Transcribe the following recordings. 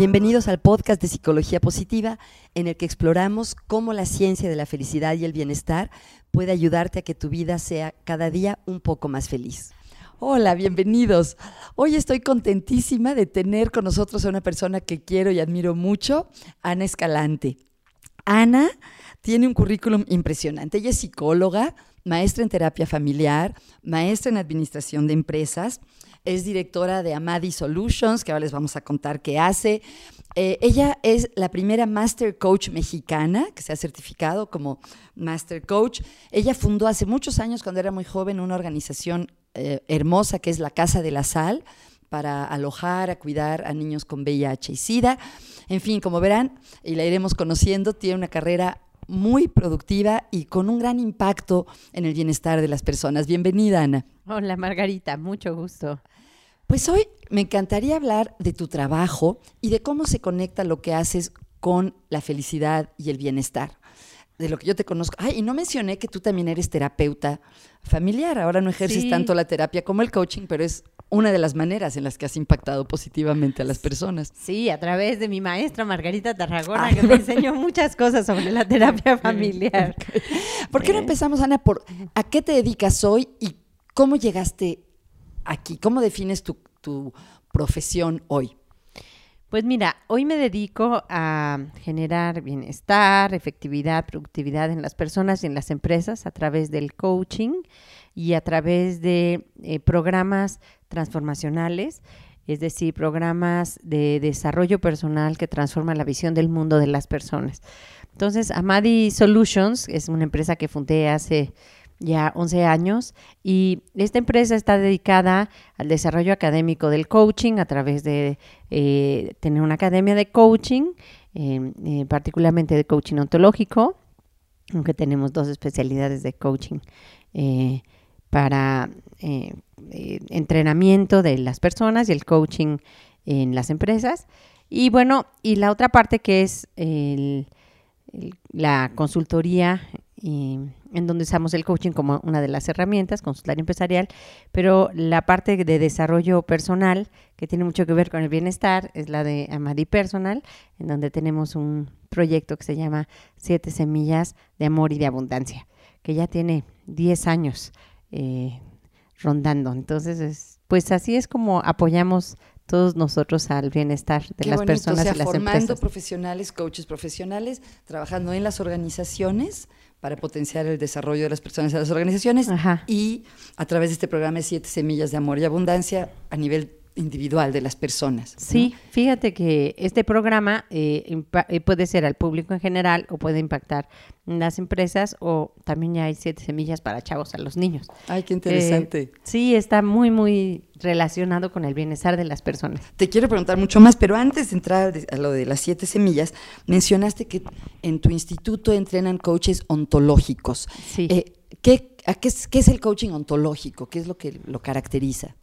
Bienvenidos al podcast de Psicología Positiva, en el que exploramos cómo la ciencia de la felicidad y el bienestar puede ayudarte a que tu vida sea cada día un poco más feliz. Hola, bienvenidos. Hoy estoy contentísima de tener con nosotros a una persona que quiero y admiro mucho, Ana Escalante. Ana tiene un currículum impresionante. Ella es psicóloga, maestra en terapia familiar, maestra en administración de empresas es directora de Amadi Solutions, que ahora les vamos a contar qué hace. Eh, ella es la primera Master Coach mexicana que se ha certificado como Master Coach. Ella fundó hace muchos años, cuando era muy joven, una organización eh, hermosa que es la Casa de la Sal para alojar, a cuidar a niños con VIH y SIDA. En fin, como verán, y la iremos conociendo, tiene una carrera muy productiva y con un gran impacto en el bienestar de las personas. Bienvenida, Ana. Hola, Margarita, mucho gusto. Pues hoy me encantaría hablar de tu trabajo y de cómo se conecta lo que haces con la felicidad y el bienestar. De lo que yo te conozco. Ay, y no mencioné que tú también eres terapeuta familiar. Ahora no ejerces tanto la terapia como el coaching, pero es una de las maneras en las que has impactado positivamente a las personas. Sí, a través de mi maestra Margarita Tarragona, que me enseñó muchas cosas sobre la terapia familiar. ¿Por qué no empezamos, Ana, por a qué te dedicas hoy y cómo llegaste aquí? ¿Cómo defines tu, profesión hoy? Pues mira, hoy me dedico a generar bienestar, efectividad, productividad en las personas y en las empresas a través del coaching y a través de eh, programas transformacionales, es decir, programas de desarrollo personal que transforman la visión del mundo de las personas. Entonces, Amadi Solutions es una empresa que fundé hace ya 11 años y esta empresa está dedicada al desarrollo académico del coaching a través de eh, tener una academia de coaching, em, eh, particularmente de coaching ontológico, aunque tenemos dos especialidades de coaching eh, para entrenamiento de las personas y el coaching en las empresas. Y bueno, y la otra parte que es la consultoría en donde usamos el coaching como una de las herramientas, consultoría empresarial, pero la parte de desarrollo personal, que tiene mucho que ver con el bienestar, es la de Amadi Personal, en donde tenemos un proyecto que se llama Siete Semillas de Amor y de Abundancia, que ya tiene 10 años eh, rondando. Entonces, pues así es como apoyamos todos nosotros al bienestar de las personas y las formando profesionales, coaches profesionales, trabajando en las organizaciones para potenciar el desarrollo de las personas y las organizaciones y a través de este programa de Siete Semillas de Amor y Abundancia a nivel individual de las personas. Sí, fíjate que este programa eh, eh, puede ser al público en general o puede impactar en las empresas o también ya hay siete semillas para chavos a los niños. Ay, qué interesante. Eh, sí, está muy, muy relacionado con el bienestar de las personas. Te quiero preguntar mucho más, pero antes de entrar a lo de las siete semillas, mencionaste que en tu instituto entrenan coaches ontológicos. Sí. ¿qué, qué, es, ¿Qué es el coaching ontológico? ¿Qué es lo que lo caracteriza?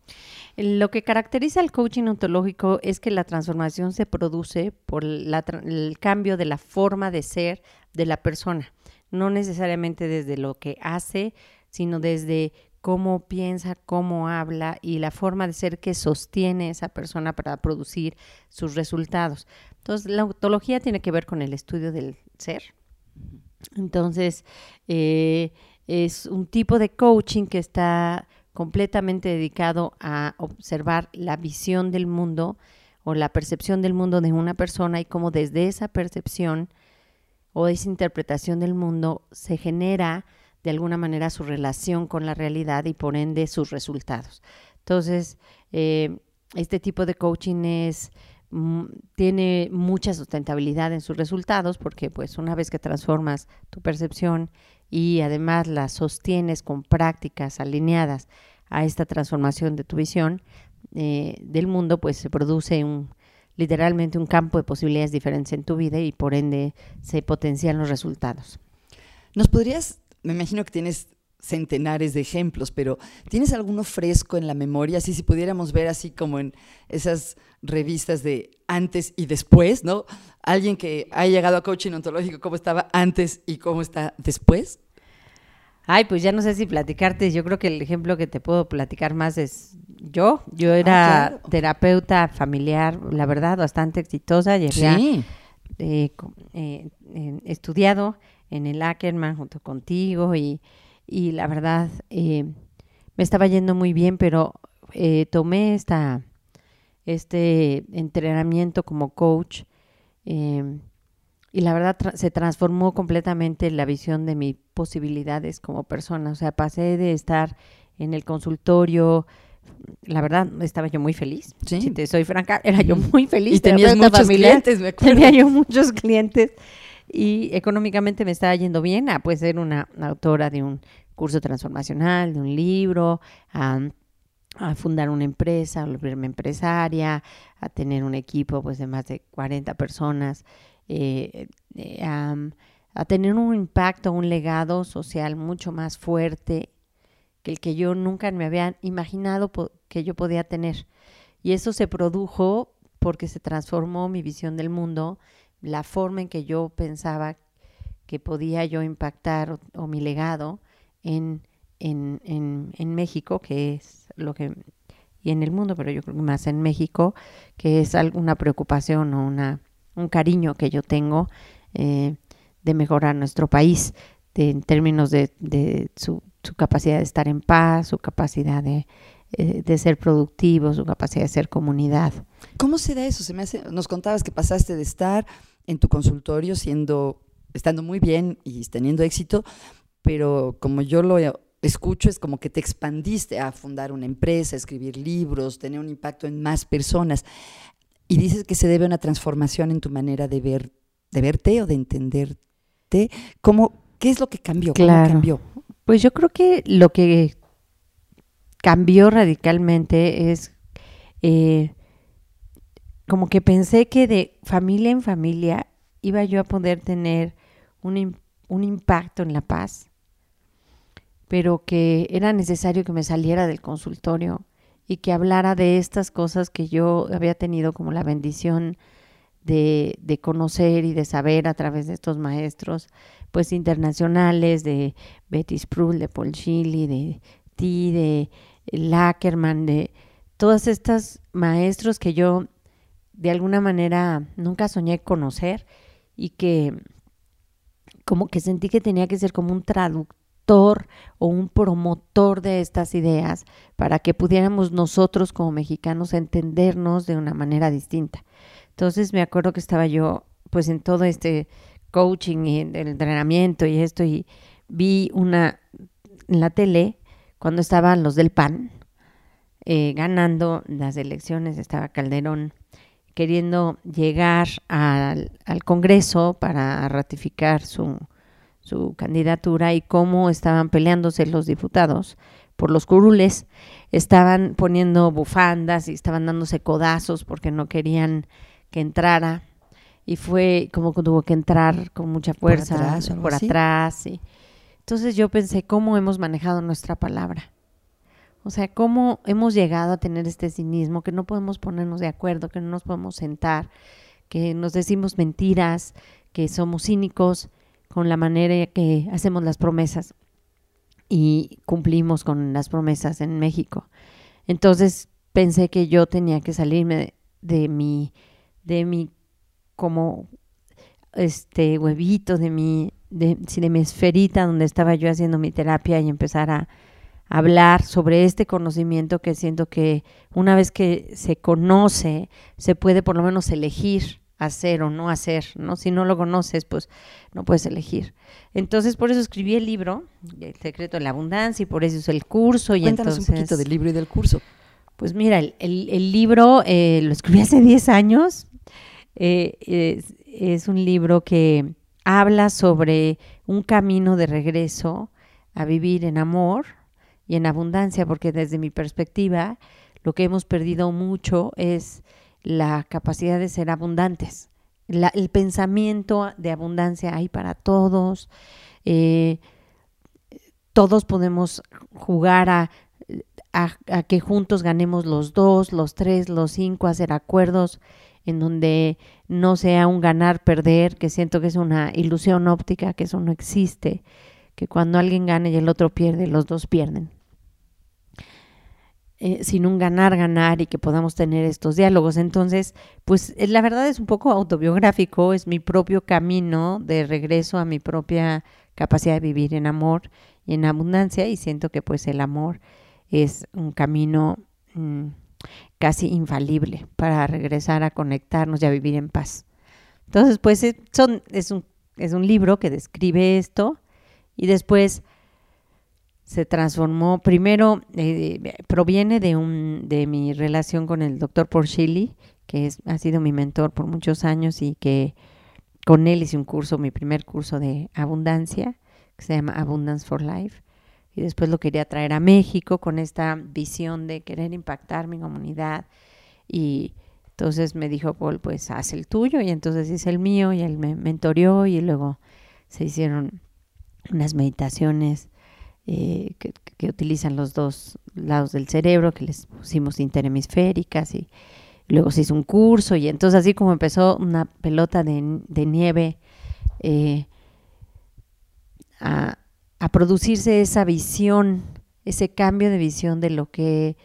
Lo que caracteriza el coaching ontológico es que la transformación se produce por el cambio de la forma de ser de la persona, no necesariamente desde lo que hace, sino desde cómo piensa, cómo habla y la forma de ser que sostiene esa persona para producir sus resultados. Entonces, la ontología tiene que ver con el estudio del ser. Entonces, eh, es un tipo de coaching que está completamente dedicado a observar la visión del mundo o la percepción del mundo de una persona y cómo desde esa percepción o esa interpretación del mundo se genera de alguna manera su relación con la realidad y por ende sus resultados. Entonces, eh, este tipo de coaching es tiene mucha sustentabilidad en sus resultados porque pues una vez que transformas tu percepción y además la sostienes con prácticas alineadas a esta transformación de tu visión eh, del mundo, pues se produce un, literalmente un campo de posibilidades diferentes en tu vida y por ende se potencian los resultados. ¿Nos podrías, me imagino que tienes centenares de ejemplos, pero ¿tienes alguno fresco en la memoria? Así si pudiéramos ver así como en esas revistas de antes y después, ¿no? Alguien que haya llegado a coaching ontológico, ¿cómo estaba antes y cómo está después? Ay, pues ya no sé si platicarte. Yo creo que el ejemplo que te puedo platicar más es yo. Yo era claro. terapeuta familiar, la verdad, bastante exitosa. Llegué Sí. eh, eh, eh, estudiado en el Ackerman junto contigo y, y la verdad eh, me estaba yendo muy bien, pero eh, tomé esta, este entrenamiento como coach eh, y la verdad tra- se transformó completamente la visión de mis posibilidades como persona. O sea, pasé de estar en el consultorio, la verdad estaba yo muy feliz. Sí. Si te soy franca, era yo muy feliz. Y tenías muchos familiar. clientes, me acuerdo. Tenía yo muchos clientes y económicamente me estaba yendo bien a pues ser una autora de un curso transformacional, de un libro, a, a fundar una empresa, a volverme empresaria, a tener un equipo pues de más de 40 personas, eh, eh, a, tener un impacto, un legado social mucho más fuerte que el que yo nunca me había imaginado que yo podía tener. Y eso se produjo porque se transformó mi visión del mundo, la forma en que yo pensaba que podía yo impactar o, o mi legado en, en, en, México, que es lo que, y en el mundo, pero yo creo que más en México, que es alguna preocupación o una, un cariño que yo tengo eh, de mejorar nuestro país de- en términos de, de su, su capacidad de estar en paz, su capacidad de, eh, de ser productivo, su capacidad de ser comunidad. ¿Cómo se da eso? Se me hace, nos contabas que pasaste de estar en tu consultorio siendo, estando muy bien y teniendo éxito, pero como yo lo escucho es como que te expandiste a fundar una empresa, a escribir libros, tener un impacto en más personas. Y dices que se debe a una transformación en tu manera de ver, de verte o de entenderte. ¿Cómo, ¿Qué es lo que cambió? ¿Cómo Claro. cambió? Pues yo creo que lo que cambió radicalmente es eh, como que pensé que de familia en familia iba yo a poder tener un, un impacto en la paz, pero que era necesario que me saliera del consultorio y que hablara de estas cosas que yo había tenido como la bendición de, de conocer y de saber a través de estos maestros pues internacionales de Betty Spruill, de Paul Shilley, de ti, de Lackerman, de todas estas maestros que yo de alguna manera nunca soñé conocer y que como que sentí que tenía que ser como un traductor o un promotor de estas ideas para que pudiéramos nosotros como mexicanos entendernos de una manera distinta. Entonces me acuerdo que estaba yo pues en todo este coaching y el entrenamiento y esto y vi una en la tele cuando estaban los del PAN eh, ganando las elecciones, estaba Calderón queriendo llegar al, al Congreso para ratificar su, su candidatura y cómo estaban peleándose los diputados por los curules, estaban poniendo bufandas y estaban dándose codazos porque no querían que entrara y fue como que tuvo que entrar con mucha Por fuerza atrás por atrás. sí. Entonces yo pensé, ¿cómo hemos manejado nuestra palabra? O sea, cómo hemos llegado a tener este cinismo, que no podemos ponernos de acuerdo, que no nos podemos sentar, que nos decimos mentiras, que somos cínicos con la manera que hacemos las promesas y cumplimos con las promesas en México. Entonces pensé que yo tenía que salirme de, mi, de mi como este huevito, de mi, de, de mi esferita donde estaba yo haciendo mi terapia y empezar a, hablar sobre este conocimiento que siento que una vez que se conoce, se puede por lo menos elegir hacer o no hacer, ¿no? Si no lo conoces, pues no puedes elegir. Entonces, por eso escribí el libro, El secreto de la abundancia, y por eso hice el curso. Y Cuéntanos entonces, un poquito del libro y del curso. Pues mira, el, el- el libro eh, lo escribí hace 10 años. Eh, es, es un libro que habla sobre un camino de regreso a vivir en amor y en abundancia, porque desde mi perspectiva lo que hemos perdido mucho es la capacidad de ser abundantes. La- el pensamiento de abundancia hay para todos. eh, todos podemos jugar a, a, que juntos ganemos los dos, los tres, los cinco, hacer acuerdos en donde no sea un ganar-perder, que siento que es una ilusión óptica, que eso no existe, que cuando alguien gana y el otro pierde, los dos pierden. Eh, sin un ganar, ganar y que podamos tener estos diálogos. Entonces, pues eh, la verdad es un poco autobiográfico, es mi propio camino de regreso a mi propia capacidad de vivir en amor y en abundancia y siento que pues el amor es un camino mm, casi infalible para regresar a conectarnos y a vivir en paz. Entonces, pues eh, son, es, un, es un libro que describe esto y después se transformó, primero eh, proviene de, un, de mi relación con el doctor Porchili, que es, ha sido mi mentor por muchos años y que con él hice un curso, mi primer curso de abundancia, que se llama Abundance for Life. Y después lo quería traer a México con esta visión de querer impactar mi comunidad. Y entonces me dijo Paul, pues haz el tuyo. Y entonces hice el mío y él me mentoreó y luego se hicieron unas meditaciones eh, que, utilizan los dos lados del cerebro, que les pusimos interhemisféricas y luego se hizo un curso y entonces así como empezó una pelota de, nieve eh, a, producirse esa visión, ese cambio de visión de lo que,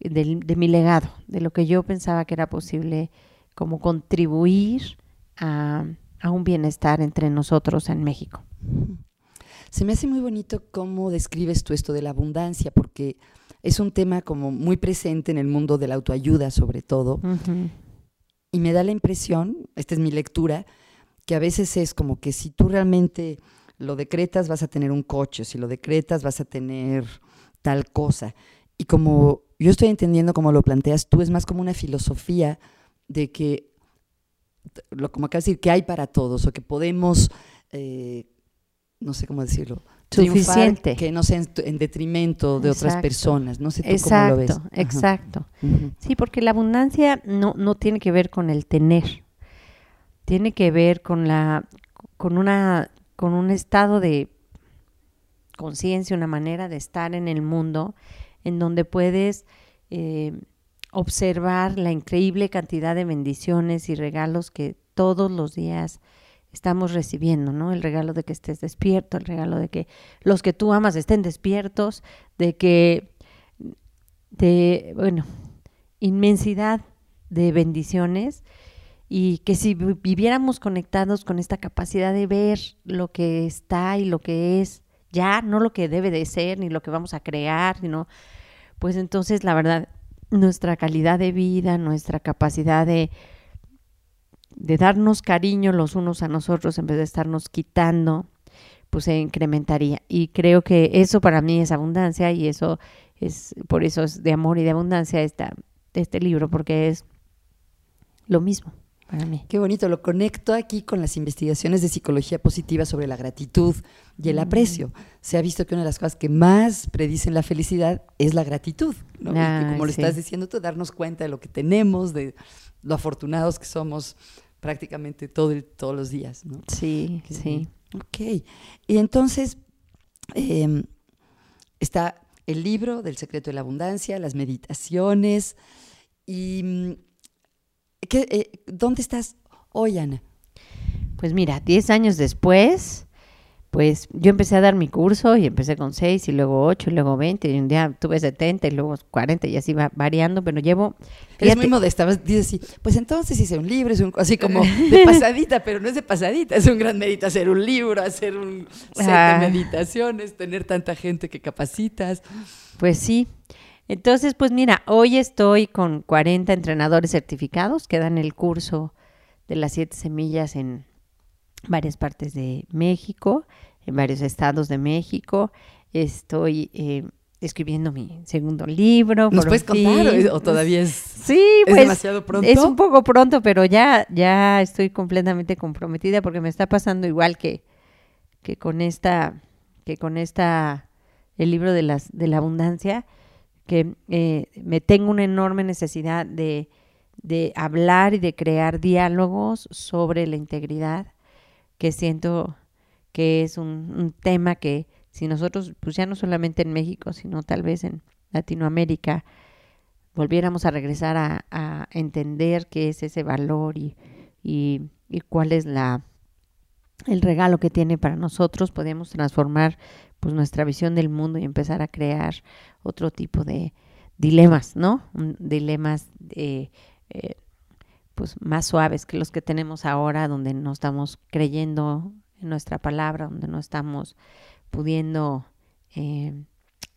de, mi legado, de lo que yo pensaba que era posible como contribuir a un bienestar entre nosotros en México. Se me hace muy bonito cómo describes tú esto de la abundancia, porque es un tema como muy presente en el mundo de la autoayuda sobre todo. Y me da la impresión, esta es mi lectura, que a veces es como que si tú realmente lo decretas vas a tener un coche, si lo decretas vas a tener tal cosa. Y como yo estoy entendiendo como lo planteas tú, es más como una filosofía de que, lo, como acabas de decir, que hay para todos o que podemos eh, no sé cómo decirlo, suficiente. que no sea en, detrimento de otras personas. No sé tú cómo lo ves. Exacto, Sí, porque la abundancia no, no tiene que ver con el tener, tiene que ver con la, con una, con un estado de conciencia, una manera de estar en el mundo en donde puedes eh, observar la increíble cantidad de bendiciones y regalos que todos los días estamos recibiendo, ¿no? El regalo de que estés despierto, el regalo de que los que tú amas estén despiertos, de que, de, bueno, inmensidad de bendiciones y que si viviéramos conectados con esta capacidad de ver lo que está y lo que es ya, no lo que debe de ser ni lo que vamos a crear, sino pues entonces la verdad nuestra calidad de vida, nuestra capacidad de de darnos cariño los unos a nosotros en vez de estarnos quitando, pues se incrementaría. Y creo que eso para mí es abundancia y eso es, por eso es de amor y de abundancia esta, este libro, porque es lo mismo para mí. Qué bonito, lo conecto aquí con las investigaciones de psicología positiva sobre la gratitud y el mm. aprecio. Se ha visto que una de las cosas que más predicen la felicidad es la gratitud, ¿no? como lo estás diciendo tú, darnos cuenta de lo que tenemos, de lo afortunados que somos prácticamente todo todos los días, ¿no? Sí, sí. Ok. Y entonces em, está el libro del secreto de la abundancia, las meditaciones. Y, mm, ¿qué, eh, ¿Dónde estás hoy, Ana? Pues mira, 10 años después, pues yo empecé a dar mi curso y empecé con 6 y luego 8 y luego 20 y un día tuve 70 y luego 40 y así va variando, pero llevo... Es muy modesta, dices así, pues entonces hice un libro, es un, así como de pasadita, pero no es de pasadita, es un gran mérito hacer un libro, hacer un set de meditaciones, tener tanta gente que capacitas. Pues sí. Entonces, pues mira, hoy estoy con 40 entrenadores certificados que dan el curso de las siete semillas en varias partes de México, en varios estados de México. Estoy eh, escribiendo mi segundo libro. ¿Nos puedes contar o todavía es, sí, pues, demasiado pronto? Es un poco pronto, pero ya, ya estoy completamente comprometida porque me está pasando igual que, que con esta, que con esta, el libro de las, de la abundancia, que eh, me tengo una enorme necesidad de, de hablar y de crear diálogos sobre la integridad que siento que es un, tema que si nosotros, pues ya no solamente en México, sino tal vez en Latinoamérica, volviéramos a regresar a, entender qué es ese valor y, y, cuál es la, el regalo que tiene para nosotros, podemos transformar pues nuestra visión del mundo y empezar a crear otro tipo de dilemas, ¿no? Dilemas eh, pues más suaves que los que tenemos ahora, donde no estamos creyendo en nuestra palabra, donde no estamos pudiendo eh,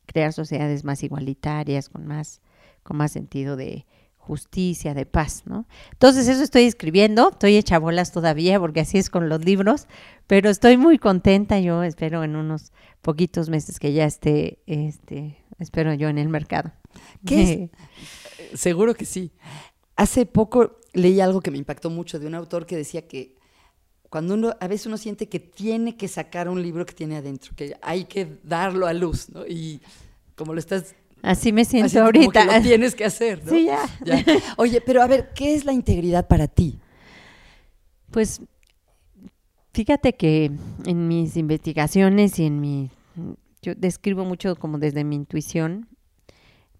crear sociedades más igualitarias, con más, con más sentido de justicia, de paz, ¿no? Entonces eso estoy escribiendo, estoy hecha bolas todavía, porque así es con los libros, pero estoy muy contenta, yo espero en unos poquitos meses que ya esté, este, espero yo en el mercado. ¿Qué Seguro que sí. Hace poco leí algo que me impactó mucho de un autor que decía que cuando uno, a veces uno siente que tiene que sacar un libro que tiene adentro, que hay que darlo a luz, ¿no? Y como lo estás... Así me siento ahorita. lo tienes que hacer, ¿no? Sí, ya. Oye, pero a ver, ¿qué es la integridad para ti? Pues fíjate que en mis investigaciones y en mi... Yo describo mucho como desde mi intuición,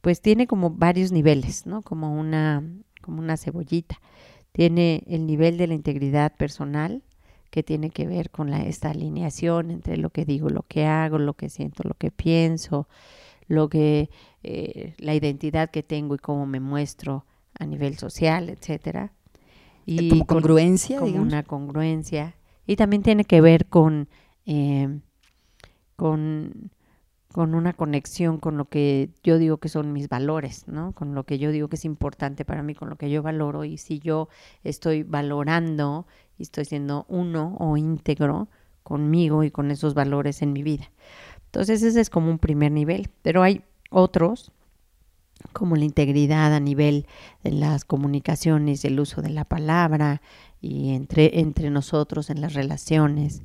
pues tiene como varios niveles, ¿no? Como una, como una cebollita. Tiene el nivel de la integridad personal, que tiene que ver con la, esta alineación entre lo que digo, lo que hago, lo que siento, lo que pienso, lo que eh, la identidad que tengo y cómo me muestro a nivel social, etcétera. Y como congruencia, con, una congruencia. Y también tiene que ver con, eh, con, con una conexión con lo que yo digo que son mis valores, ¿no? Con lo que yo digo que es importante para mí, con lo que yo valoro. Y si yo estoy valorando y estoy siendo uno o íntegro conmigo y con esos valores en mi vida. Entonces ese es como un primer nivel, pero hay otros como la integridad a nivel de las comunicaciones, el uso de la palabra y entre, entre nosotros en las relaciones.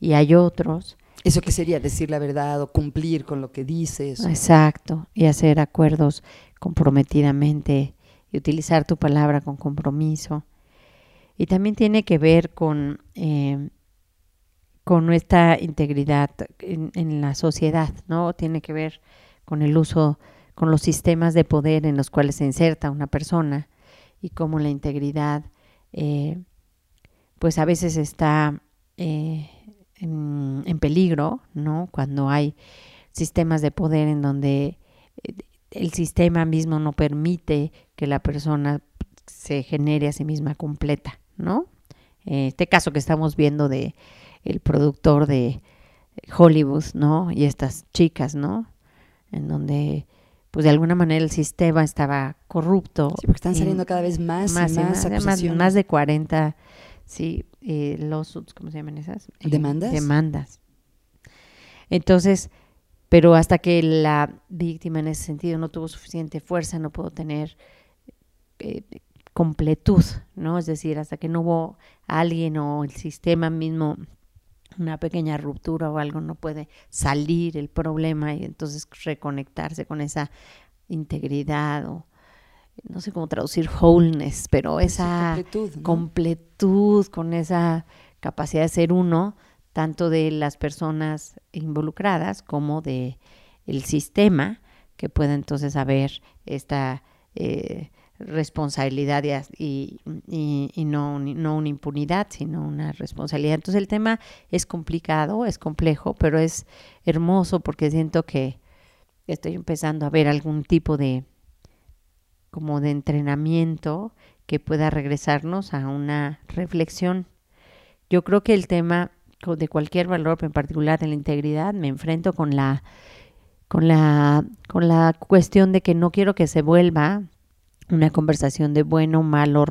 Y hay otros. ¿Eso qué sería? Decir la verdad o cumplir con lo que dices. Exacto, y hacer acuerdos comprometidamente y utilizar tu palabra con compromiso. Y también tiene que ver con, eh, con nuestra integridad en, la sociedad, ¿no? Tiene que ver con el uso, con los sistemas de poder en los cuales se inserta una persona y cómo la integridad, eh, pues a veces está eh, en, en, peligro, ¿no? Cuando hay sistemas de poder en donde el sistema mismo no permite que la persona se genere a sí misma completa. ¿no? Este caso que estamos viendo de el productor de Hollywood, ¿no? Y estas chicas, ¿no? En donde pues de alguna manera el sistema estaba corrupto. Sí, porque están saliendo cada vez más, más, y más, más, más, de 40, sí, eh, lawsuits, ¿cómo se llaman esas? Eh, ¿Demandas? demandas. Entonces, pero hasta que la víctima en ese sentido no tuvo suficiente fuerza, no pudo tener eh, completud, ¿no? Es decir, hasta que no hubo alguien o el sistema mismo una pequeña ruptura o algo no puede salir el problema y entonces reconectarse con esa integridad o no sé cómo traducir wholeness, pero esa completud, con esa capacidad de ser uno, tanto de las personas involucradas como de el sistema, que pueda entonces haber esta eh, responsabilidad y, y, no, no una impunidad, sino una responsabilidad. Entonces el tema es complicado, es complejo, pero es hermoso porque siento que estoy empezando a ver algún tipo de como de entrenamiento que pueda regresarnos a una reflexión. Yo creo que el tema de cualquier valor, en particular de la integridad, me enfrento con la con la con la cuestión de que no quiero que se vuelva una conversación de bueno, malo,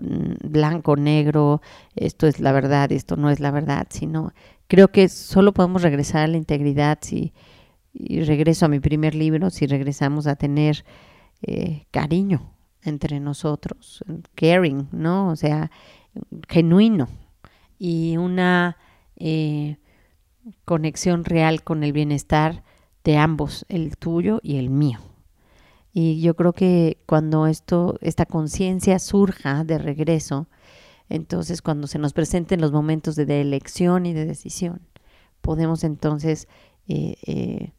mm, blanco, negro, esto es la verdad, esto no es la verdad, sino creo que solo podemos regresar a la integridad si, y regreso a mi primer libro, si regresamos a tener eh, cariño entre nosotros, caring, ¿no? O sea, genuino y una eh, conexión real con el bienestar de ambos, el tuyo y el mío. Y yo creo que cuando esto, esta conciencia surja de regreso, entonces cuando se nos presenten los momentos de, elección y de decisión, podemos entonces eh,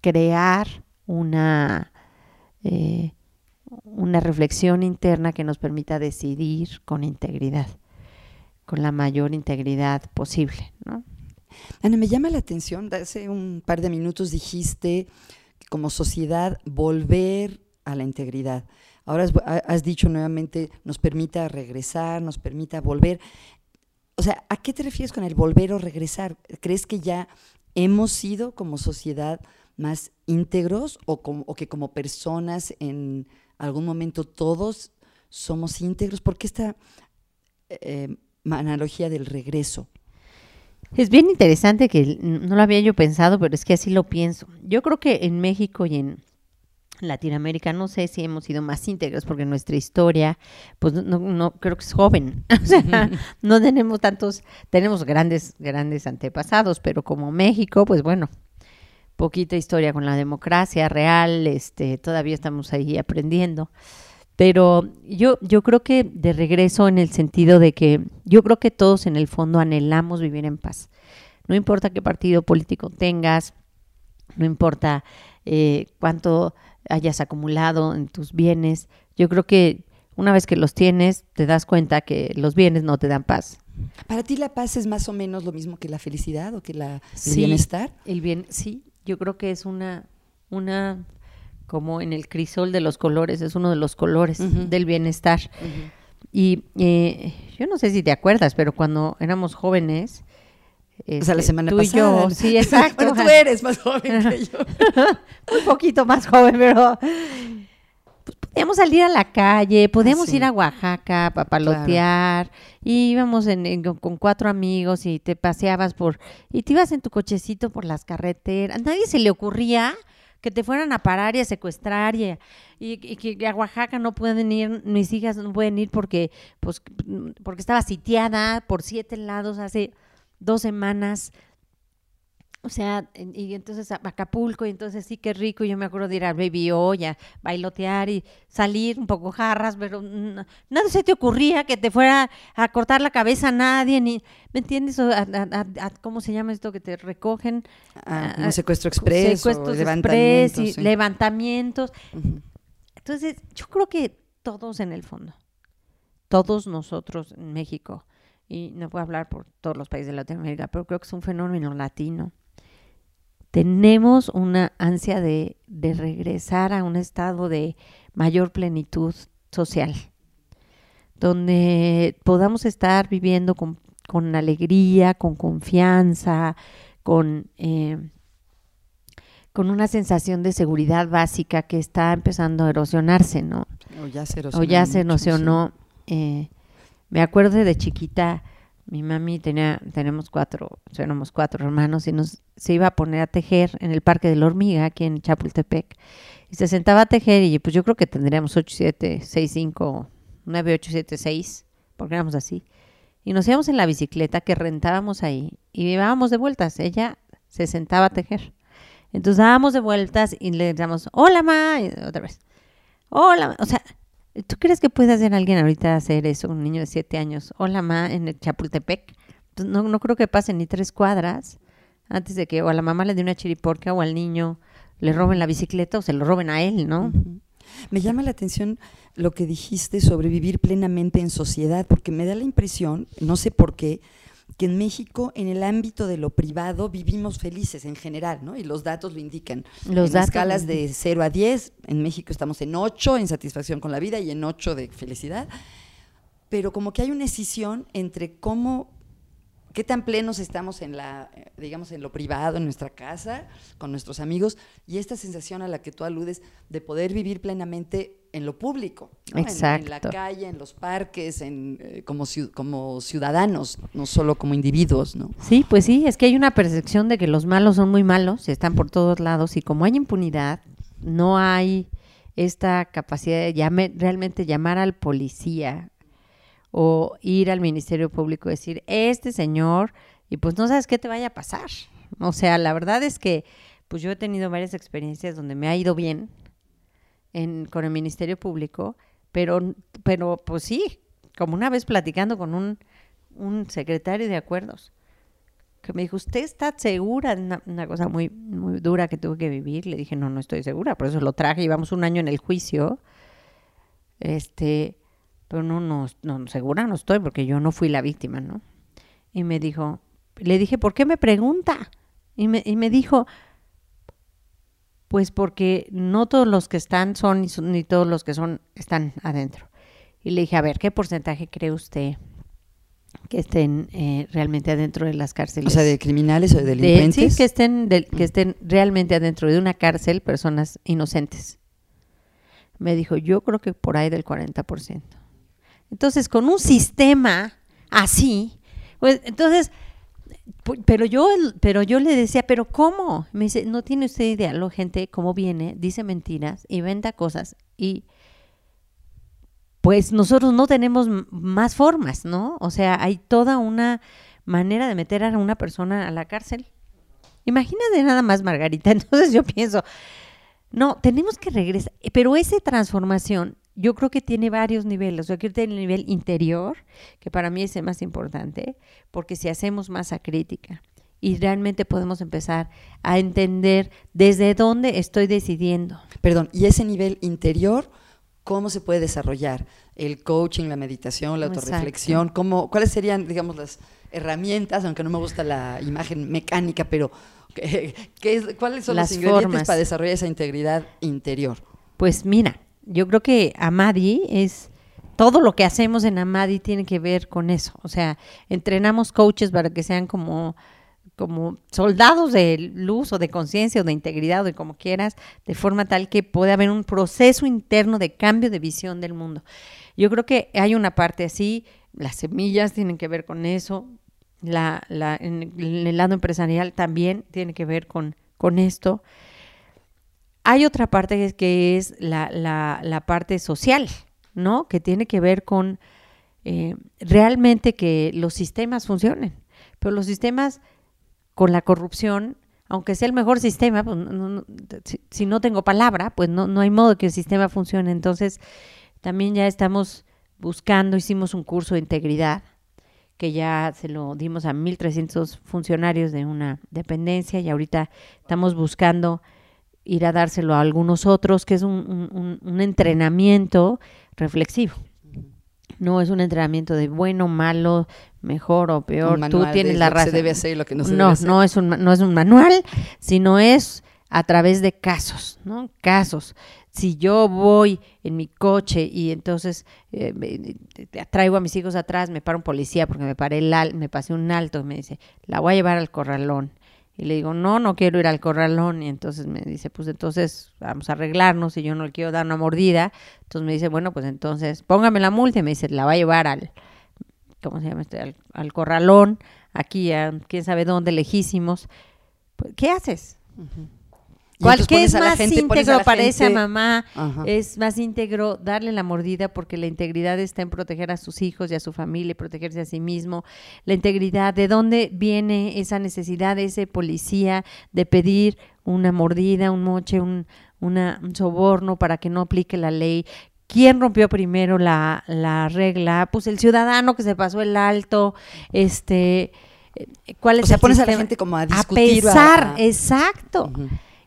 crear una, eh, una reflexión interna que nos permita decidir con integridad. con la mayor integridad posible. Ana, me llama la atención, hace un par de minutos dijiste como sociedad volver a la integridad. Ahora has, dicho nuevamente, nos permita regresar, nos permita volver. O sea, ¿a qué te refieres con el volver o regresar? ¿Crees que ya hemos sido como sociedad más íntegros o, o que como personas en algún momento todos somos íntegros? ¿Por qué esta eh, analogía del regreso? Es bien interesante que no lo había yo pensado, pero es que así lo pienso. Yo creo que en México y en Latinoamérica no sé si hemos sido más íntegros porque nuestra historia, pues no, no creo que es joven. o sea, no tenemos tantos, tenemos grandes, grandes antepasados, pero como México, pues bueno, poquita historia con la democracia real, este, todavía estamos ahí aprendiendo. Pero yo, yo creo que de regreso en el sentido de que yo creo que todos en el fondo anhelamos vivir en paz. No importa qué partido político tengas, no importa eh, cuánto hayas acumulado en tus bienes, yo creo que una vez que los tienes, te das cuenta que los bienes no te dan paz. ¿Para ti la paz es más o menos lo mismo que la felicidad o que la, el bienestar? El bien, sí, yo creo que es una, una como en el crisol de los colores, es uno de los colores del bienestar. Y eh, yo no sé si te acuerdas, pero cuando éramos jóvenes, o sea, la este, semana pasada. sí, exacto. bueno, tú eres más joven que yo. Un poquito más joven, pero podíamos salir a la calle, podíamos ah, ir a Oaxaca para palotear, íbamos con cuatro amigos y te paseabas por, y te ibas en tu cochecito por las carreteras. A nadie se le ocurría que te fueran a parar y a secuestrar y, y, que a Oaxaca no pueden ir, mis hijas no pueden ir porque, pues, porque estaba sitiada por siete lados hace dos semanas. O sea, y entonces Acapulco, y entonces sí, qué rico. Yo me acuerdo de ir a Baby Olla, bailotear y salir un poco jarras, pero nada se te ocurría que te fuera a cortar la cabeza a nadie, ni, ¿me entiendes? ¿Cómo se llama esto que te recogen? Ah, un secuestro expreso, secuestros levantamientos. levantamientos. Entonces, yo creo que todos en el fondo, todos nosotros en México, y no puedo hablar por todos los países de Latinoamérica, pero creo que es un fenómeno latino. Tenemos una ansia de, regresar a un estado de mayor plenitud social, donde podamos estar viviendo con, alegría, con confianza, con, eh, con una sensación de seguridad básica que está empezando a erosionarse, ¿no? O ya se erosionó. O ya se erosionó. Eh, me acuerdo de chiquita, mi mami tenía, tenemos cuatro, éramos cuatro hermanos y nos se iba a poner a tejer en el Parque de la Hormiga, aquí en Chapultepec. Y se sentaba a tejer y pues yo creo que tendríamos 8, 7, 6, 5, 9, 8, 7, 6, porque éramos así. Y nos íbamos en la bicicleta que rentábamos ahí y íbamos de vueltas. Ella se sentaba a tejer. Entonces dábamos de vueltas y le decíamos, hola, ma, y otra vez. Hola, o sea, ¿Tú crees que puede hacer alguien ahorita hacer eso, un niño de siete años? Hola, ma, en el Chapultepec. Pues no, no creo que pasen ni tres cuadras antes de que o a la mamá le dé una chiriporca o al niño le roben la bicicleta o se lo roben a él, ¿no? Me llama la atención lo que dijiste sobre vivir plenamente en sociedad, porque me da la impresión, no sé por qué, que en México, en el ámbito de lo privado, vivimos felices en general, ¿no? Y los datos lo indican. Los en escalas de 0 a 10, en México estamos en 8 en satisfacción con la vida y en 8 de felicidad. Pero como que hay una escisión entre cómo qué tan plenos estamos en la, digamos, en lo privado, en nuestra casa, con nuestros amigos, y esta sensación a la que tú aludes de poder vivir plenamente en lo público, Exacto. En, la calle, en los parques, en, eh, como, como ciudadanos, no solo como individuos, ¿no? Sí, pues sí, es que hay una percepción de que los malos son muy malos, están por todos lados, y como hay impunidad, no hay esta capacidad de realmente llamar al policía o ir al Ministerio Público y decir, este señor, y pues no sabes qué te vaya a pasar. O sea, la verdad es que pues yo he tenido varias experiencias donde me ha ido bien, con el Ministerio Público, pero, pero pues sí, como una vez platicando con un, un secretario de acuerdos, que me dijo, ¿usted está segura? Una, una, cosa muy, muy dura que tuve que vivir. Le dije, no, no estoy segura, por eso lo traje. Llevamos un año en el juicio. Este, pero no, no, no, segura no estoy porque yo no fui la víctima, ¿no? Y me dijo, le dije, ¿por qué me pregunta? Y me, y me dijo, pues porque no todos los que están son, ni todos los que son están adentro. Y le dije, a ver, ¿qué porcentaje cree usted que estén eh, realmente adentro de las cárceles? O sea, de criminales o de delincuentes. sí, que estén, que estén realmente adentro de una cárcel personas inocentes. Me dijo, yo creo que por ahí del 40%. Entonces, con un sistema así, pues entonces pero yo, pero yo le decía, ¿pero cómo? Me dice, no tiene usted idea, lo gente, cómo viene, dice mentiras y venta cosas y pues nosotros no tenemos más formas, ¿no? O sea, hay toda una manera de meter a una persona a la cárcel. Imagínate nada más, Margarita. Entonces yo pienso, no, tenemos que regresar, pero esa transformación yo creo que tiene varios niveles. O sea, que tiene el nivel interior, que para mí es el más importante, porque si hacemos masa crítica y realmente podemos empezar a entender desde dónde estoy decidiendo. Perdón, y ese nivel interior, ¿cómo se puede desarrollar? El coaching, la meditación, la autorreflexión, ¿cómo, ¿cuáles serían, digamos, las herramientas, aunque no me gusta la imagen mecánica, pero ¿qué, ¿cuáles son los ingredientes para desarrollar esa integridad interior? Pues mira, yo creo que Amadi es todo lo que hacemos en Amadi tiene que ver con eso. O sea, entrenamos coaches para que sean como como soldados de luz o de conciencia o de integridad o de como quieras, de forma tal que pueda haber un proceso interno de cambio de visión del mundo. Yo creo que hay una parte así, las semillas tienen que ver con eso, la, la, en, el lado empresarial también tiene que ver con, con esto. Hay otra parte que es la, la, parte social, ¿no? Que tiene que ver con eh, realmente que los sistemas funcionen. Pero los sistemas con la corrupción, aunque sea el mejor sistema, pues, si, no tengo palabra, pues no, no hay modo que el sistema funcione. Entonces, también ya estamos buscando, hicimos un curso de integridad que ya se lo dimos a 1.300 funcionarios de una dependencia y ahorita estamos buscando ir a dárselo a algunos otros, que es un, un, entrenamiento reflexivo. No es un entrenamiento de bueno, malo, mejor o peor. Tú tienes la razón. Se debe hacer lo que no se no, debe hacer. No es un no es un manual, sino es a través de casos, ¿no? Casos. Si yo voy en mi coche y entonces eh, traigo a mis hijos atrás, me para un policía porque me paré el me pasé un alto y me dice, la voy a llevar al corralón y le digo, no, no quiero ir al corralón. Y entonces me dice, pues entonces vamos a arreglarnos y yo no le quiero dar una mordida. Entonces me dice, bueno, pues entonces póngame la multa. Y me dice, la va a llevar al, ¿cómo se llama este? Al, corralón, aquí a quién sabe dónde, lejísimos. Pues, ¿Qué haces? ¿Cuál que es más íntegro para esa mamá? Es más íntegro darle la mordida porque la integridad está en proteger a sus hijos y a su familia y protegerse a sí mismo. La integridad, ¿de dónde viene esa necesidad de ese policía de pedir una mordida, un moche, un, una, un soborno para que no aplique la ley? ¿Quién rompió primero la, la regla? Pues el ciudadano que se pasó el alto, este... Eh, ¿Cuál es o sea, pones a la gente como a discutir. A pensar, exacto.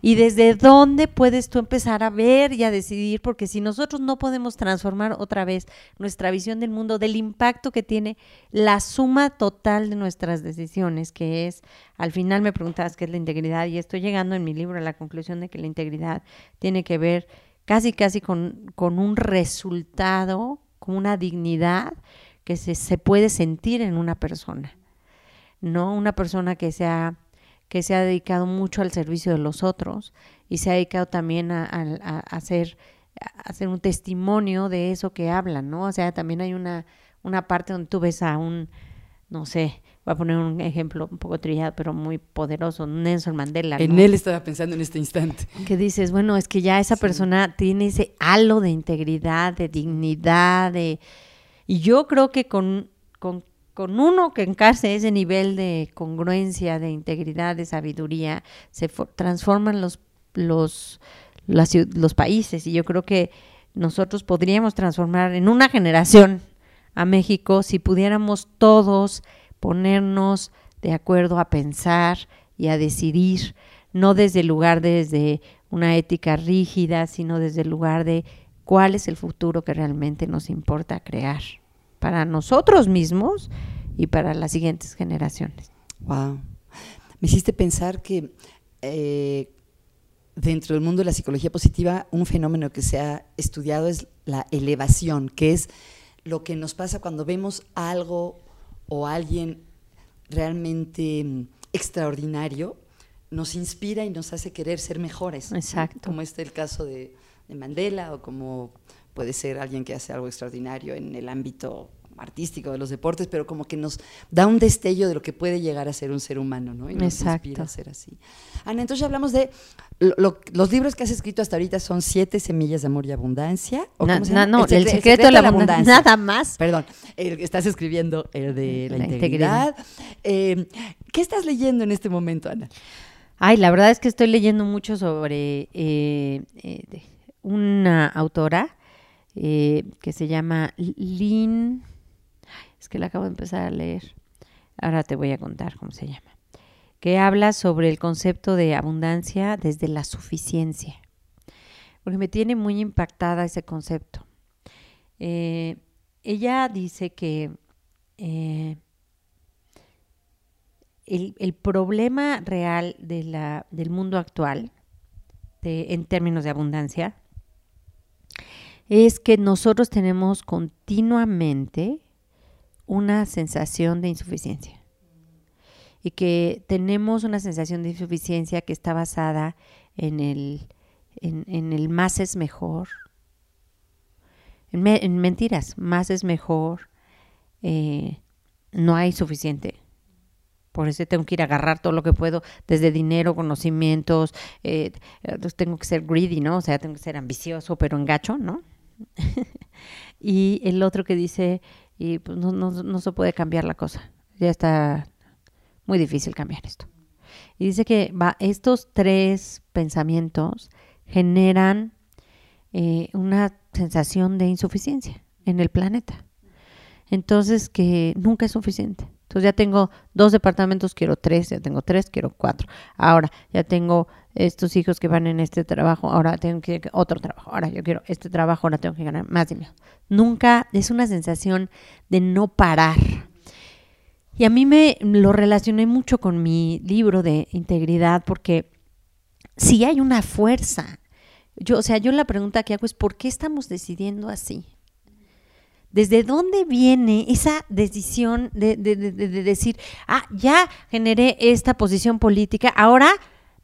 Y desde dónde puedes tú empezar a ver y a decidir, porque si nosotros no podemos transformar otra vez nuestra visión del mundo, del impacto que tiene la suma total de nuestras decisiones, que es, al final me preguntabas qué es la integridad, y estoy llegando en mi libro a la conclusión de que la integridad tiene que ver casi, casi con, con un resultado, con una dignidad que se, se puede sentir en una persona, no una persona que sea que se ha dedicado mucho al servicio de los otros y se ha dedicado también a, hacer, hacer un testimonio de eso que hablan, ¿no? O sea, también hay una, una parte donde tú ves a un, no sé, voy a poner un ejemplo un poco trillado, pero muy poderoso, Nelson Mandela. En él estaba pensando en este instante. Que dices, bueno, es que ya esa persona tiene ese halo de integridad, de dignidad, de... Y yo creo que con, con con uno que encarce ese nivel de congruencia, de integridad, de sabiduría, se transforman los, los, los países. Y yo creo que nosotros podríamos transformar en una generación a México si pudiéramos todos ponernos de acuerdo a pensar y a decidir, no desde el lugar desde una ética rígida, sino desde el lugar de cuál es el futuro que realmente nos importa crear para nosotros mismos y para las siguientes generaciones. Wow. Me hiciste pensar que eh, dentro del mundo de la psicología positiva, un fenómeno que se ha estudiado es la elevación, que es lo que nos pasa cuando vemos algo o alguien realmente mm, extraordinario, nos inspira y nos hace querer ser mejores. Exacto. Como este el caso de, de Mandela o como puede ser alguien que hace algo extraordinario en el ámbito artístico de los deportes, pero como que nos da un destello de lo que puede llegar a ser un ser humano, ¿no? Y nos inspira a ser así. Ana, entonces ya hablamos de los libros que has escrito hasta ahorita son Siete semillas de amor y abundancia. ¿o no, no, el, secreto de la, abundancia. Nada más. Perdón, estás escribiendo el de la, integridad. Eh, ¿Qué estás leyendo en este momento, Ana? Ay, la verdad es que estoy leyendo mucho sobre eh, eh, una autora que se llama Lynn es que la acabo de empezar a leer. Ahora te voy a contar cómo se llama. Que habla sobre el concepto de abundancia desde la suficiencia. Porque me tiene muy impactada ese concepto. Eh, ella dice que eh, el, problema real de la, del mundo actual, en términos de abundancia, es que nosotros tenemos continuamente una sensación de insuficiencia. Y que tenemos una sensación de insuficiencia que está basada en el, en, el más es mejor. En, mentiras, más es mejor. Eh, no hay suficiente. Por eso tengo que ir a agarrar todo lo que puedo, desde dinero, conocimientos. Eh, tengo que ser greedy, ¿no? O sea, tengo que ser ambicioso, pero engacho, ¿no? y el otro que dice, y pues no, no, no se puede cambiar la cosa. Ya está muy difícil cambiar esto. Y dice que va, estos tres pensamientos generan eh, una sensación de insuficiencia en el planeta. Entonces, que nunca es suficiente. Entonces ya tengo dos departamentos, quiero tres, ya tengo tres, quiero cuatro. Ahora ya tengo estos hijos que van en este trabajo, ahora tengo que otro trabajo, ahora yo quiero este trabajo, ahora tengo que ganar más dinero. Nunca es una sensación de no parar. Y a mí me lo relacioné mucho con mi libro de integridad porque si hay una fuerza. Yo, o sea, yo la pregunta que hago es ¿por qué estamos decidiendo así? ¿Desde dónde viene esa decisión de, de, decir, ah, ya generé esta posición política, ahora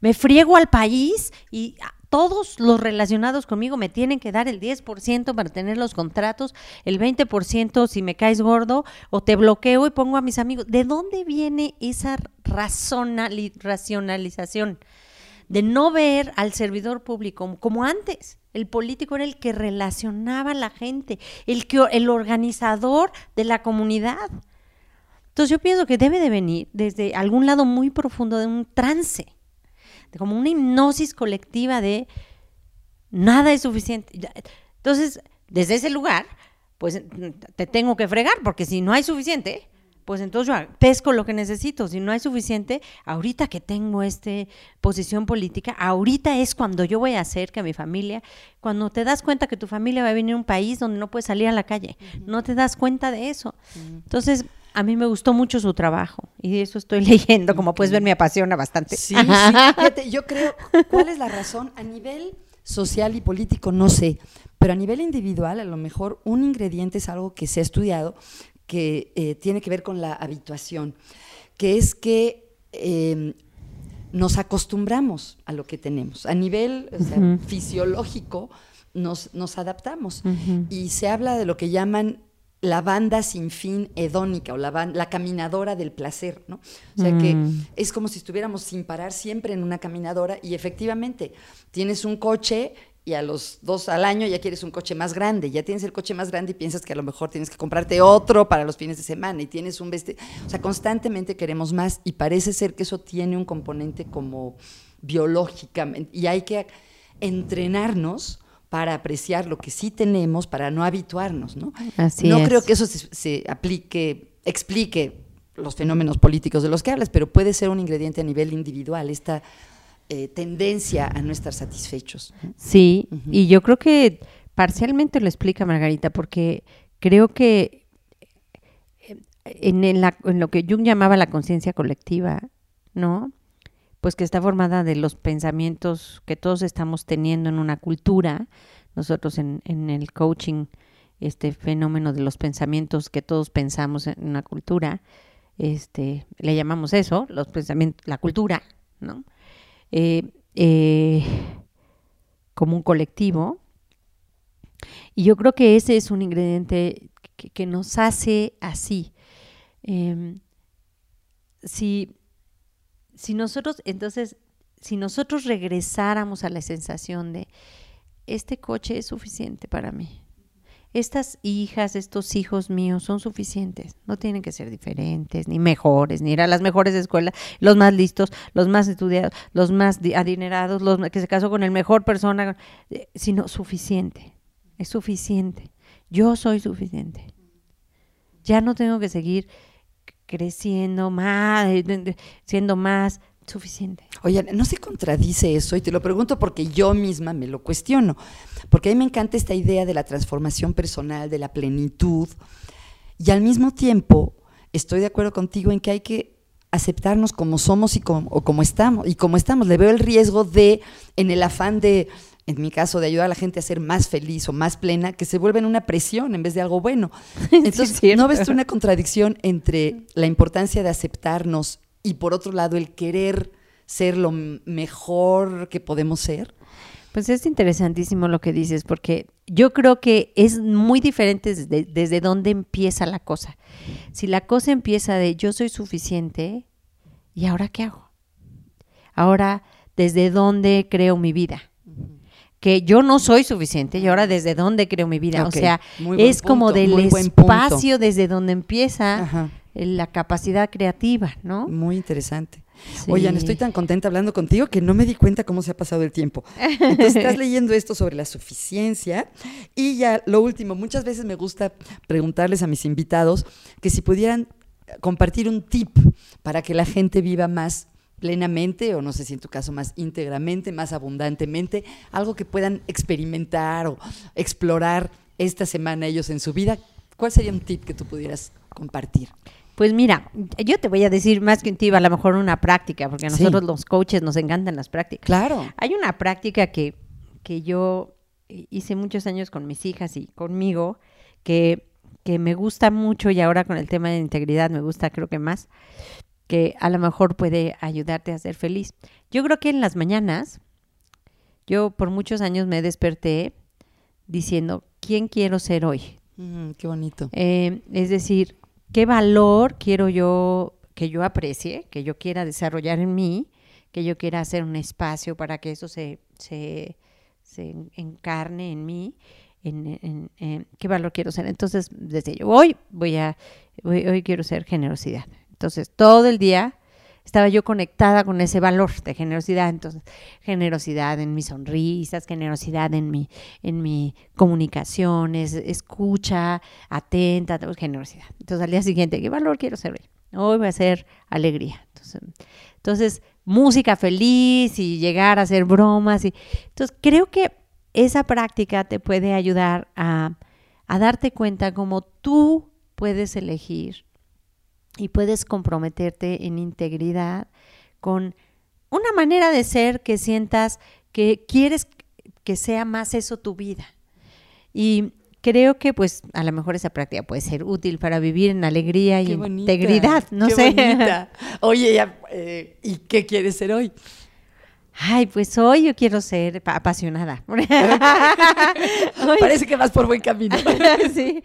me friego al país y todos los relacionados conmigo me tienen que dar el 10% para tener los contratos, el 20% si me caes gordo o te bloqueo y pongo a mis amigos. ¿De dónde viene esa racionalización? De no ver al servidor público como antes. El político era el que relacionaba a la gente, el, que, el organizador de la comunidad. Entonces yo pienso que debe de venir desde algún lado muy profundo de un trance, de como una hipnosis colectiva de nada es suficiente. Entonces, desde ese lugar, pues te tengo que fregar, porque si no hay suficiente, pues entonces yo pesco lo que necesito. Si no hay suficiente, ahorita que tengo esta posición política, ahorita es cuando yo voy a hacer que mi familia, cuando te das cuenta que tu familia va a venir a un país donde no puedes salir a la calle, no te das cuenta de eso. Entonces, a mí me gustó mucho su trabajo y de eso estoy leyendo, como puedes ver, me apasiona bastante. Sí, sí. yo creo, ¿cuál es la razón? A nivel social y político, no sé, pero a nivel individual, a lo mejor un ingrediente es algo que se ha estudiado, que eh, tiene que ver con la habituación, que es que em, nos acostumbramos a lo que tenemos. A nivel fisiológico nos, adaptamos. Y se habla de lo que llaman la banda sin fin hedónica o la, la caminadora del placer, ¿no? O sea que mm. es como si estuviéramos sin parar siempre en una caminadora y efectivamente tienes un coche y a los dos al año ya quieres un coche más grande, ya tienes el coche más grande y piensas que a lo mejor tienes que comprarte otro para los fines de semana y tienes un vestido, o sea, constantemente queremos más y parece ser que eso tiene un componente como biológicamente y hay que entrenarnos para apreciar lo que sí tenemos, para no habituarnos, ¿no? Así no creo que eso se, se aplique, explique los fenómenos políticos de los que hablas, pero puede ser un ingrediente a nivel individual, esta eh, tendencia a no estar satisfechos. Sí, y yo creo que parcialmente lo explica Margarita, porque creo que eh, en, en, la, en lo que Jung llamaba la conciencia colectiva, ¿no? Pues que está formada de los pensamientos que todos estamos teniendo en una cultura, nosotros en, en el coaching, este fenómeno de los pensamientos que todos pensamos en una cultura, este, le llamamos eso, los pensamientos, la cultura, ¿no? Eh, eh, como un colectivo. Y yo creo que ese es un ingrediente que, nos hace así. Eh, si, si nosotros, entonces, si nosotros regresáramos a la sensación de, este coche es suficiente para mí, estas hijas, estos hijos míos son suficientes, no tienen que ser diferentes, ni mejores, ni ir a las mejores escuelas, los más listos, los más estudiados, los más adinerados, los que se casó con el mejor persona, eh, sino suficiente, es suficiente. Yo soy suficiente. Ya no tengo que seguir creciendo más, siendo más, suficiente. Oye, ¿no se contradice eso? Y te lo pregunto porque yo misma me lo cuestiono. Porque a mí me encanta esta idea de la transformación personal, de la plenitud. Y al mismo tiempo estoy de acuerdo contigo en que hay que aceptarnos como somos y como, o como estamos. Y como estamos, le veo el riesgo de, en el afán de, en mi caso, de ayudar a la gente a ser más feliz o más plena, que se vuelven una presión en vez de algo bueno. Entonces, sí, ¿no ves tú una contradicción entre la importancia de aceptarnos y por otro lado el querer ser lo mejor que podemos ser? Pues es interesantísimo lo que dices, porque yo creo que es muy diferente desde, desde dónde empieza la cosa. Si la cosa empieza de yo soy suficiente, ¿y ahora qué hago? Ahora, ¿desde dónde creo mi vida? que yo no soy suficiente y ahora desde dónde creo mi vida. Okay. O sea, es punto, como del espacio desde donde empieza Ajá. La capacidad creativa, ¿no? Muy interesante. Sí. Oigan, estoy tan contenta hablando contigo que no me di cuenta cómo se ha pasado el tiempo. Entonces, estás leyendo esto sobre la suficiencia y ya lo último, muchas veces me gusta preguntarles a mis invitados que si pudieran compartir un tip para que la gente viva más plenamente, o no sé si en tu caso más íntegramente, más abundantemente, algo que puedan experimentar o explorar esta semana ellos en su vida. ¿Cuál sería un tip que tú pudieras compartir? Pues mira, yo te voy a decir más que un tip, a lo mejor una práctica, porque a nosotros sí. los coaches nos encantan las prácticas. Claro. Hay una práctica que, que yo hice muchos años con mis hijas y conmigo, que, que me gusta mucho y ahora con el tema de integridad me gusta creo que más, que a lo mejor puede ayudarte a ser feliz. Yo creo que en las mañanas, yo por muchos años me desperté diciendo, ¿quién quiero ser hoy? Mm, qué bonito. Eh, es decir, ¿qué valor quiero yo que yo aprecie, que yo quiera desarrollar en mí, que yo quiera hacer un espacio para que eso se, se, se encarne en mí? En, en, en, qué valor quiero ser. Entonces, desde yo hoy voy a, hoy, hoy quiero ser generosidad. Entonces, todo el día estaba yo conectada con ese valor de generosidad. Entonces, generosidad en mis sonrisas, generosidad en mi, en mi comunicaciones, escucha, atenta, generosidad. Entonces, al día siguiente, ¿qué valor quiero ser hoy? Hoy voy a ser alegría. Entonces, entonces, música feliz y llegar a hacer bromas. Y, entonces, creo que esa práctica te puede ayudar a, a darte cuenta cómo tú puedes elegir y puedes comprometerte en integridad con una manera de ser que sientas que quieres que sea más eso tu vida. Y creo que pues a lo mejor esa práctica puede ser útil para vivir en alegría y bonita, integridad, no qué sé. Bonita. Oye, ya, eh, ¿y qué quieres ser hoy? Ay, pues hoy yo quiero ser apasionada. Parece que vas por buen camino. sí.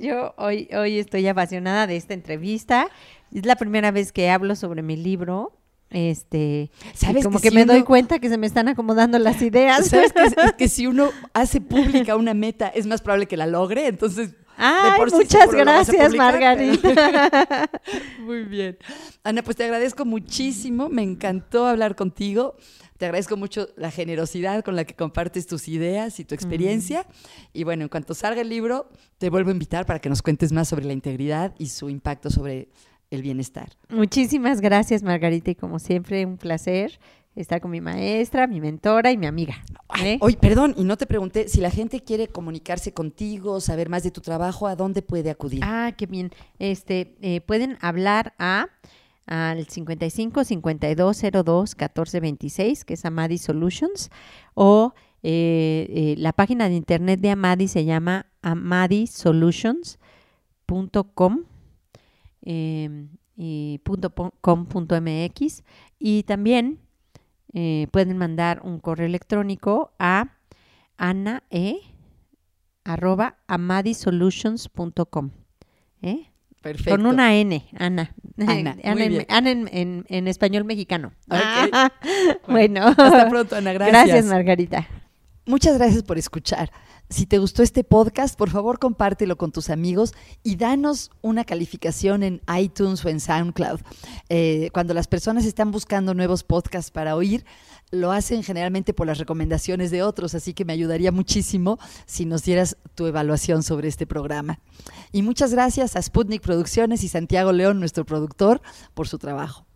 Yo hoy, hoy estoy apasionada de esta entrevista. Es la primera vez que hablo sobre mi libro. Este, ¿Sabes como que, que, si me uno, doy cuenta que se me están acomodando las ideas. ¿Sabes que, es que si uno hace pública una meta, es más probable que la logre? Entonces, Ay, por muchas sí gracias, Margarita. Muy bien. Ana, pues te agradezco muchísimo. Me encantó hablar contigo. Te agradezco mucho la generosidad con la que compartes tus ideas y tu experiencia. Y bueno, en cuanto salga el libro, te vuelvo a invitar para que nos cuentes más sobre la integridad y su impacto sobre el bienestar. Muchísimas gracias, Margarita, y como siempre, un placer estar con mi maestra, mi mentora y mi amiga. ¿eh? Oye, perdón, y no te pregunté, si la gente quiere comunicarse contigo, saber más de tu trabajo, ¿a dónde puede acudir? Ah, qué bien. Este, eh, pueden hablar a al 55 5202 1426, que es Amadi Solutions, o eh, eh, la página de internet de Amadi se llama amadisolutions.com eh, y .com.mx y también eh, pueden mandar un correo electrónico a anae arroba amadisolutions.com. Perfecto. Con una N, Ana. Ana, en. Ana en, en- en español mexicano. Ok. bueno. Hasta pronto, Ana. Gracias. Gracias, Margarita. Muchas gracias por escuchar. Si te gustó este podcast, por favor compártelo con tus amigos y danos una calificación en iTunes o en SoundCloud. Eh, cuando las personas están buscando nuevos podcasts para oír, lo hacen generalmente por las recomendaciones de otros, así que me ayudaría muchísimo si nos dieras tu evaluación sobre este programa. Y muchas gracias a Sputnik Producciones y Santiago León, nuestro productor, por su trabajo.